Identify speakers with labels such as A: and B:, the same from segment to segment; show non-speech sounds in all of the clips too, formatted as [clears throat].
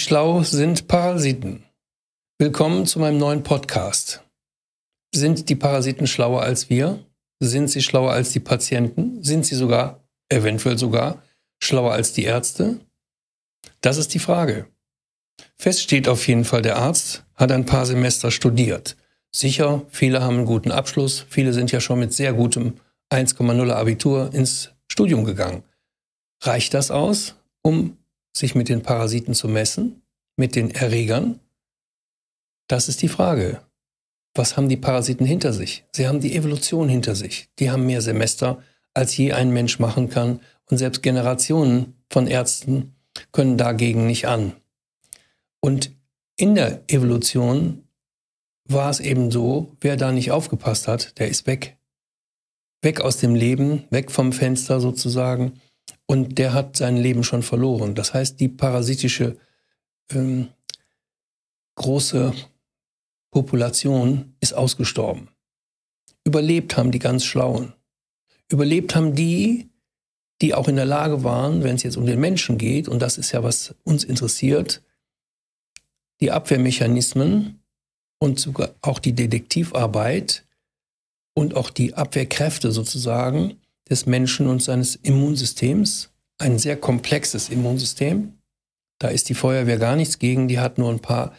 A: schlau sind Parasiten? Willkommen zu meinem neuen Podcast. Sind die Parasiten schlauer als wir? Sind sie schlauer als die Patienten? Sind sie sogar, eventuell sogar, schlauer als die Ärzte? Das ist die Frage. Fest steht auf jeden Fall, der Arzt hat ein paar Semester studiert. Sicher, viele haben einen guten Abschluss, viele sind ja schon mit sehr gutem 1,0 Abitur ins Studium gegangen. Reicht das aus, um sich mit den Parasiten zu messen, mit den Erregern? Das ist die Frage. Was haben die Parasiten hinter sich? Sie haben die Evolution hinter sich. Die haben mehr Semester, als je ein Mensch machen kann. Und selbst Generationen von Ärzten können dagegen nicht an. Und in der Evolution war es eben so, wer da nicht aufgepasst hat, der ist weg. Weg aus dem Leben, weg vom Fenster sozusagen. Und der hat sein Leben schon verloren. Das heißt, die parasitische ähm, große Population ist ausgestorben. Überlebt haben die ganz Schlauen. Überlebt haben die, die auch in der Lage waren, wenn es jetzt um den Menschen geht, und das ist ja, was uns interessiert, die Abwehrmechanismen und sogar auch die Detektivarbeit und auch die Abwehrkräfte sozusagen des Menschen und seines Immunsystems. Ein sehr komplexes Immunsystem. Da ist die Feuerwehr gar nichts gegen. Die hat nur ein paar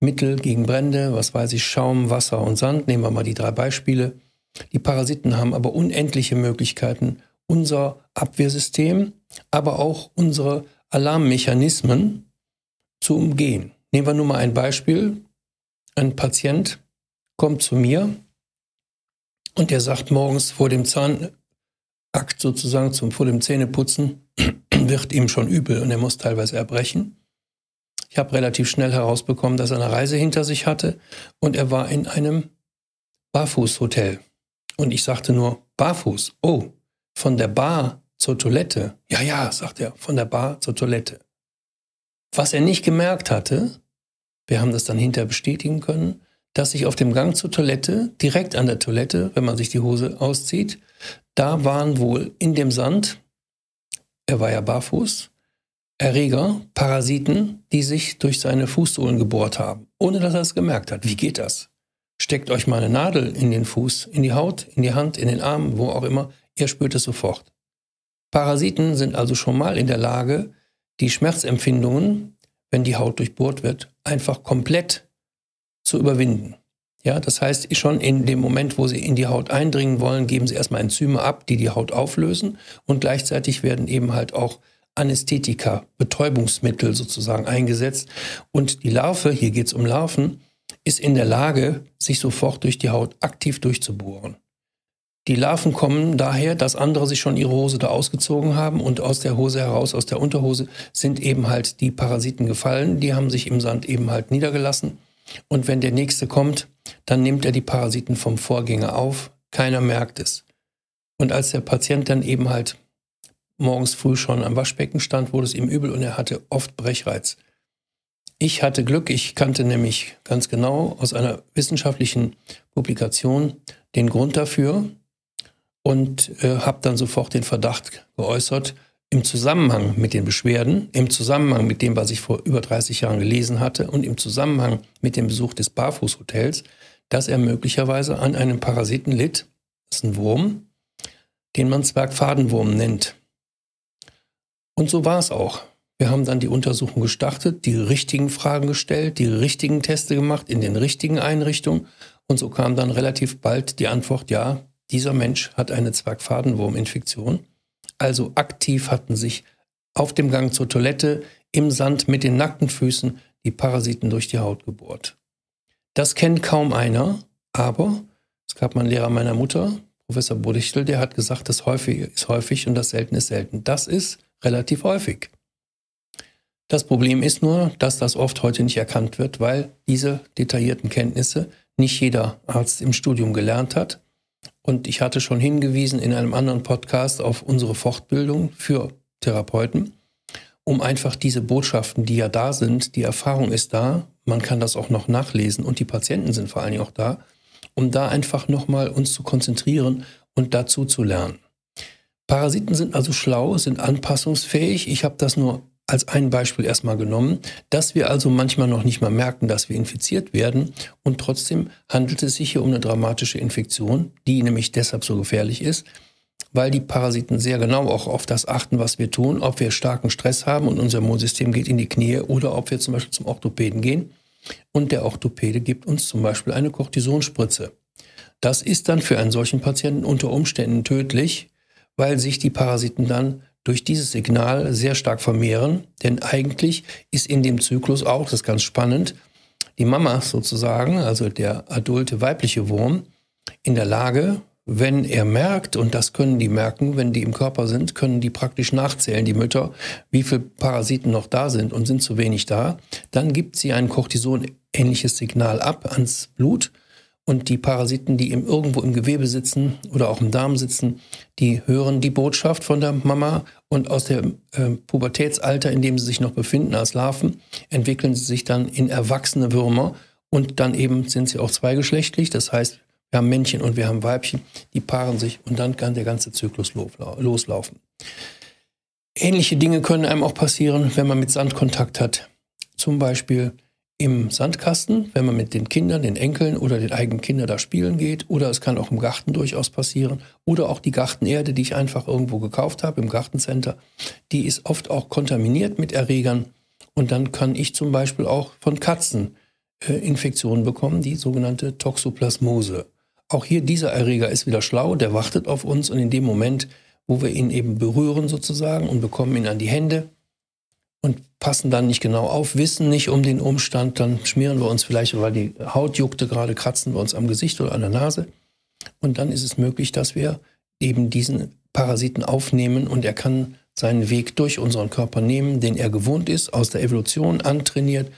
A: Mittel gegen Brände, was weiß ich, Schaum, Wasser und Sand. Nehmen wir mal die drei Beispiele. Die Parasiten haben aber unendliche Möglichkeiten, unser Abwehrsystem, aber auch unsere Alarmmechanismen zu umgehen. Nehmen wir nur mal ein Beispiel. Ein Patient kommt zu mir und der sagt morgens vor dem Zahnakt sozusagen, zum, vor dem Zähneputzen, [clears throat] wird ihm schon übel und er muss teilweise erbrechen. Ich habe relativ schnell herausbekommen, dass er eine Reise hinter sich hatte und er war in einem Barfußhotel. Und ich sagte nur, Barfuß, oh, von der Bar zur Toilette. Ja, ja, sagt er, von der Bar zur Toilette. Was er nicht gemerkt hatte, wir haben das dann hinterher bestätigen können, dass sich auf dem Gang zur Toilette, direkt an der Toilette, wenn man sich die Hose auszieht, da waren wohl in dem Sand, er war ja barfuß, Erreger, Parasiten, die sich durch seine Fußsohlen gebohrt haben, ohne dass er es gemerkt hat. Wie geht das? Steckt euch mal eine Nadel in den Fuß, in die Haut, in die Hand, in den Arm, wo auch immer, ihr spürt es sofort. Parasiten sind also schon mal in der Lage, die Schmerzempfindungen, wenn die Haut durchbohrt wird, einfach komplett zu überwinden. Ja, das heißt, schon in dem Moment, wo sie in die Haut eindringen wollen, geben sie erstmal Enzyme ab, die die Haut auflösen und gleichzeitig werden eben halt auch Anästhetika, Betäubungsmittel sozusagen eingesetzt. Und die Larve, hier geht es um Larven, ist in der Lage, sich sofort durch die Haut aktiv durchzubohren. Die Larven kommen daher, dass andere sich schon ihre Hose da ausgezogen haben und aus der Hose heraus, aus der Unterhose, sind eben halt die Parasiten gefallen. Die haben sich im Sand eben halt niedergelassen. Und wenn der nächste kommt, dann nimmt er die Parasiten vom Vorgänger auf. Keiner merkt es. Und als der Patient dann eben halt morgens früh schon am Waschbecken stand, wurde es ihm übel und er hatte oft Brechreiz. Ich hatte Glück, ich kannte nämlich ganz genau aus einer wissenschaftlichen Publikation den Grund dafür und äh, habe dann sofort den Verdacht geäußert, im Zusammenhang mit den Beschwerden, im Zusammenhang mit dem, was ich vor über 30 Jahren gelesen hatte und im Zusammenhang mit dem Besuch des Barfußhotels, dass er möglicherweise an einem Parasiten litt, das ist ein Wurm, den man Zwergfadenwurm nennt. Und so war es auch. Wir haben dann die Untersuchung gestartet, die richtigen Fragen gestellt, die richtigen Teste gemacht in den richtigen Einrichtungen. Und so kam dann relativ bald die Antwort, ja, dieser Mensch hat eine Zwergfadenwurminfektion. Also aktiv hatten sich auf dem Gang zur Toilette im Sand mit den nackten Füßen die Parasiten durch die Haut gebohrt. Das kennt kaum einer, aber es gab mal einen Lehrer meiner Mutter, Professor Bodichtel, der hat gesagt, das häufig ist häufig und das selten ist selten. Das ist relativ häufig. Das Problem ist nur, dass das oft heute nicht erkannt wird, weil diese detaillierten Kenntnisse nicht jeder Arzt im Studium gelernt hat. Und ich hatte schon hingewiesen in einem anderen Podcast auf unsere Fortbildung für Therapeuten, um einfach diese Botschaften, die ja da sind, die Erfahrung ist da, man kann das auch noch nachlesen und die Patienten sind vor allen Dingen auch da, um da einfach nochmal uns zu konzentrieren und dazu zu lernen. Parasiten sind also schlau, sind anpassungsfähig. Ich habe das nur als ein Beispiel erstmal genommen, dass wir also manchmal noch nicht mal merken, dass wir infiziert werden und trotzdem handelt es sich hier um eine dramatische Infektion, die nämlich deshalb so gefährlich ist, weil die Parasiten sehr genau auch auf das achten, was wir tun, ob wir starken Stress haben und unser Immunsystem geht in die Knie oder ob wir zum Beispiel zum Orthopäden gehen und der Orthopäde gibt uns zum Beispiel eine Cortisonspritze. Das ist dann für einen solchen Patienten unter Umständen tödlich, weil sich die Parasiten dann durch dieses Signal sehr stark vermehren. Denn eigentlich ist in dem Zyklus auch, das ist ganz spannend, die Mama sozusagen, also der adulte weibliche Wurm, in der Lage, wenn er merkt, und das können die merken, wenn die im Körper sind, können die praktisch nachzählen, die Mütter, wie viele Parasiten noch da sind und sind zu wenig da, dann gibt sie ein Cortison-ähnliches Signal ab ans Blut und die Parasiten, die im, irgendwo im Gewebe sitzen oder auch im Darm sitzen, die hören die Botschaft von der Mama und aus dem äh, Pubertätsalter, in dem sie sich noch befinden als Larven, entwickeln sie sich dann in erwachsene Würmer und dann eben sind sie auch zweigeschlechtlich. Das heißt, wir haben Männchen und wir haben Weibchen, die paaren sich und dann kann der ganze Zyklus loslaufen. Ähnliche Dinge können einem auch passieren, wenn man mit Sand Kontakt hat. Zum Beispiel im Sandkasten, wenn man mit den Kindern, den Enkeln oder den eigenen Kindern da spielen geht. Oder es kann auch im Garten durchaus passieren. Oder auch die Gartenerde, die ich einfach irgendwo gekauft habe im Gartencenter, die ist oft auch kontaminiert mit Erregern. Und dann kann ich zum Beispiel auch von Katzen äh, Infektionen bekommen, die sogenannte Toxoplasmose. Auch hier dieser Erreger ist wieder schlau, der wartet auf uns und in dem Moment, wo wir ihn eben berühren sozusagen und bekommen ihn an die Hände, und passen dann nicht genau auf, wissen nicht um den Umstand, dann schmieren wir uns vielleicht, weil die Haut juckte, gerade kratzen wir uns am Gesicht oder an der Nase. Und dann ist es möglich, dass wir eben diesen Parasiten aufnehmen und er kann seinen Weg durch unseren Körper nehmen, den er gewohnt ist, aus der Evolution antrainiert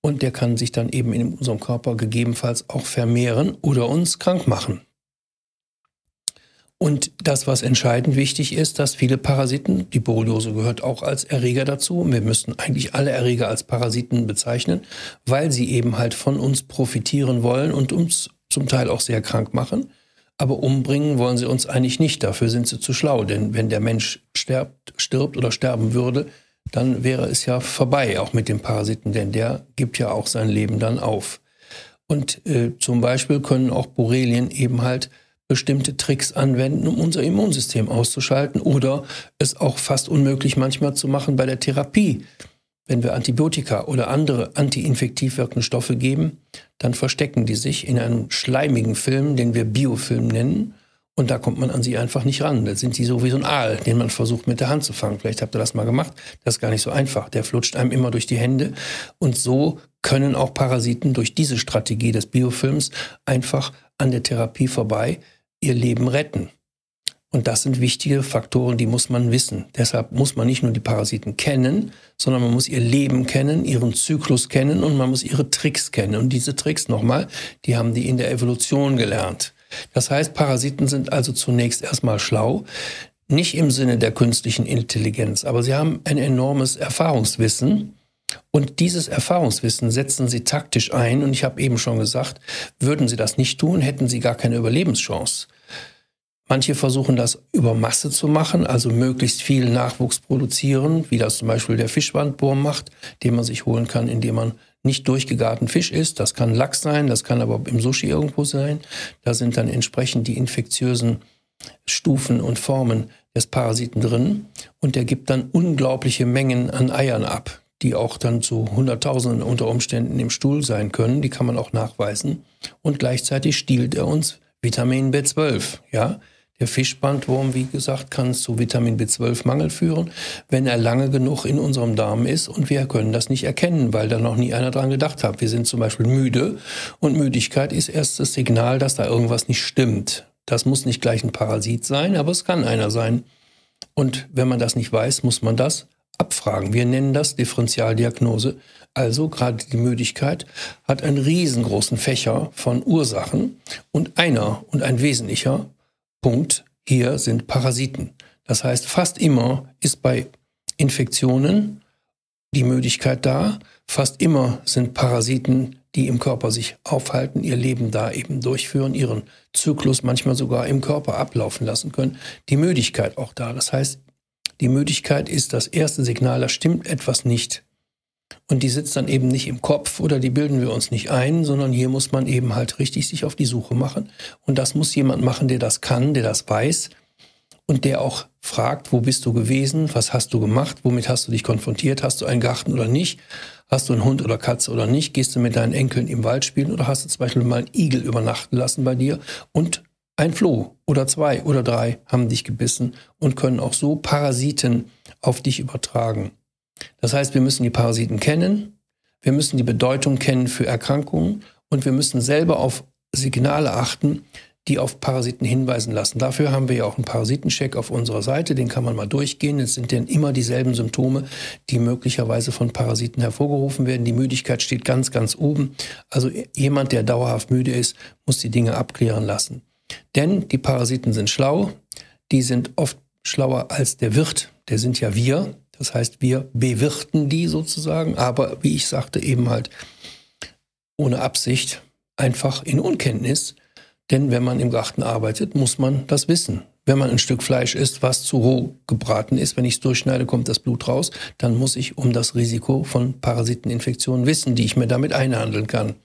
A: und der kann sich dann eben in unserem Körper gegebenenfalls auch vermehren oder uns krank machen. Und das, was entscheidend wichtig ist, dass viele Parasiten, die Borreliose gehört auch als Erreger dazu. Wir müssten eigentlich alle Erreger als Parasiten bezeichnen, weil sie eben halt von uns profitieren wollen und uns zum Teil auch sehr krank machen. Aber umbringen wollen sie uns eigentlich nicht. Dafür sind sie zu schlau. Denn wenn der Mensch stirbt, stirbt oder sterben würde, dann wäre es ja vorbei, auch mit dem Parasiten, denn der gibt ja auch sein Leben dann auf. Und äh, zum Beispiel können auch Borrelien eben halt bestimmte Tricks anwenden, um unser Immunsystem auszuschalten oder es auch fast unmöglich manchmal zu machen bei der Therapie. Wenn wir Antibiotika oder andere antiinfektiv wirkende Stoffe geben, dann verstecken die sich in einem schleimigen Film, den wir Biofilm nennen. Und da kommt man an sie einfach nicht ran. Da sind die so wie so ein Aal, den man versucht mit der Hand zu fangen. Vielleicht habt ihr das mal gemacht. Das ist gar nicht so einfach. Der flutscht einem immer durch die Hände. Und so können auch Parasiten durch diese Strategie des Biofilms einfach an der Therapie vorbei ihr Leben retten. Und das sind wichtige Faktoren, die muss man wissen. Deshalb muss man nicht nur die Parasiten kennen, sondern man muss ihr Leben kennen, ihren Zyklus kennen und man muss ihre Tricks kennen. Und diese Tricks nochmal, die haben die in der Evolution gelernt. Das heißt, Parasiten sind also zunächst erstmal schlau, nicht im Sinne der künstlichen Intelligenz, aber sie haben ein enormes Erfahrungswissen. Und dieses Erfahrungswissen setzen sie taktisch ein. Und ich habe eben schon gesagt, würden sie das nicht tun, hätten sie gar keine Überlebenschance. Manche versuchen das über Masse zu machen, also möglichst viel Nachwuchs produzieren, wie das zum Beispiel der Fischwandwurm macht, den man sich holen kann, indem man nicht durchgegarten Fisch isst. Das kann Lachs sein, das kann aber im Sushi irgendwo sein. Da sind dann entsprechend die infektiösen Stufen und Formen des Parasiten drin und der gibt dann unglaubliche Mengen an Eiern ab, die auch dann zu Hunderttausenden unter Umständen im Stuhl sein können. Die kann man auch nachweisen. Und gleichzeitig stiehlt er uns Vitamin B12. Ja, der Fischbandwurm, wie gesagt, kann zu Vitamin B12-Mangel führen, wenn er lange genug in unserem Darm ist und wir können das nicht erkennen, weil da noch nie einer dran gedacht hat. Wir sind zum Beispiel müde und Müdigkeit ist erst das Signal, dass da irgendwas nicht stimmt. Das muss nicht gleich ein Parasit sein, aber es kann einer sein. Und wenn man das nicht weiß, muss man das abfragen. Wir nennen das Differentialdiagnose. Also gerade die Müdigkeit hat einen riesengroßen Fächer von Ursachen und einer und ein wesentlicher Punkt hier sind Parasiten. Das heißt, fast immer ist bei Infektionen die Möglichkeit da, fast immer sind Parasiten, die im Körper sich aufhalten, ihr Leben da eben durchführen, ihren Zyklus manchmal sogar im Körper ablaufen lassen können, die Möglichkeit auch da. Das heißt, Die Müdigkeit ist das erste Signal, da stimmt etwas nicht. Und die sitzt dann eben nicht im Kopf oder die bilden wir uns nicht ein, sondern hier muss man eben halt richtig sich auf die Suche machen. Und das muss jemand machen, der das kann, der das weiß und der auch fragt, wo bist du gewesen, was hast du gemacht, womit hast du dich konfrontiert, hast du einen Garten oder nicht, hast du einen Hund oder Katze oder nicht, gehst du mit deinen Enkeln im Wald spielen oder hast du zum Beispiel mal einen Igel übernachten lassen bei dir? Und ein Floh oder zwei oder drei haben dich gebissen und können auch so Parasiten auf dich übertragen. Das heißt, wir müssen die Parasiten kennen, wir müssen die Bedeutung kennen für Erkrankungen und wir müssen selber auf Signale achten, die auf Parasiten hinweisen lassen. Dafür haben wir ja auch einen Parasitencheck auf unserer Seite, den kann man mal durchgehen. Es sind dann immer dieselben Symptome, die möglicherweise von Parasiten hervorgerufen werden. Die Müdigkeit steht ganz, ganz oben. Also jemand, der dauerhaft müde ist, muss die Dinge abklären lassen. Denn die Parasiten sind schlau, die sind oft schlauer als der Wirt, der sind ja wir. Das heißt, wir bewirten die sozusagen, aber wie ich sagte, eben halt ohne Absicht, einfach in Unkenntnis. Denn wenn man im Garten arbeitet, muss man das wissen. Wenn man ein Stück Fleisch isst, was zu roh gebraten ist, wenn ich es durchschneide, kommt das Blut raus, dann muss ich um das Risiko von Parasiteninfektionen wissen, die ich mir damit einhandeln kann.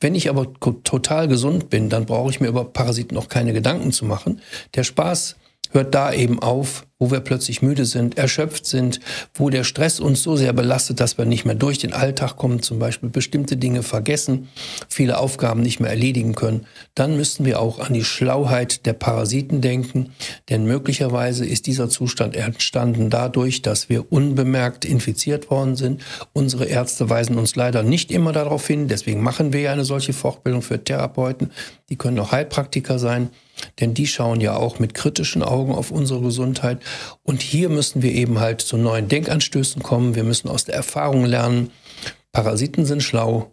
A: Wenn ich aber total gesund bin, dann brauche ich mir über Parasiten auch keine Gedanken zu machen. Der Spaß hört da eben auf, wo wir plötzlich müde sind, erschöpft sind, wo der Stress uns so sehr belastet, dass wir nicht mehr durch den Alltag kommen, zum Beispiel bestimmte Dinge vergessen, viele Aufgaben nicht mehr erledigen können, dann müssten wir auch an die Schlauheit der Parasiten denken, denn möglicherweise ist dieser Zustand entstanden dadurch, dass wir unbemerkt infiziert worden sind. Unsere Ärzte weisen uns leider nicht immer darauf hin, deswegen machen wir ja eine solche Fortbildung für Therapeuten, die können auch Heilpraktiker sein denn die schauen ja auch mit kritischen Augen auf unsere Gesundheit. Und hier müssen wir eben halt zu neuen Denkanstößen kommen. Wir müssen aus der Erfahrung lernen. Parasiten sind schlau.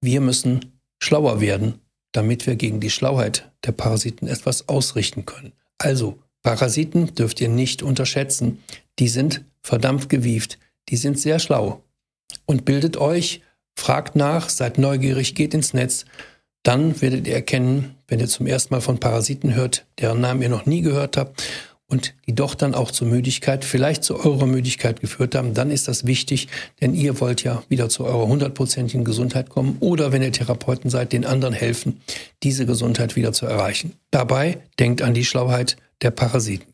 A: Wir müssen schlauer werden, damit wir gegen die Schlauheit der Parasiten etwas ausrichten können. Also, Parasiten dürft ihr nicht unterschätzen. Die sind verdammt gewieft. Die sind sehr schlau. Und bildet euch, fragt nach, seid neugierig, geht ins Netz. Dann werdet ihr erkennen, wenn ihr zum ersten Mal von Parasiten hört, deren Namen ihr noch nie gehört habt und die doch dann auch zur Müdigkeit, vielleicht zu eurer Müdigkeit geführt haben, dann ist das wichtig, denn ihr wollt ja wieder zu eurer hundertprozentigen Gesundheit kommen oder wenn ihr Therapeuten seid, den anderen helfen, diese Gesundheit wieder zu erreichen. Dabei denkt an die Schlauheit der Parasiten.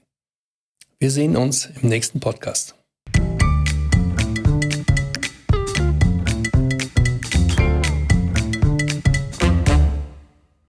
A: Wir sehen uns im nächsten Podcast.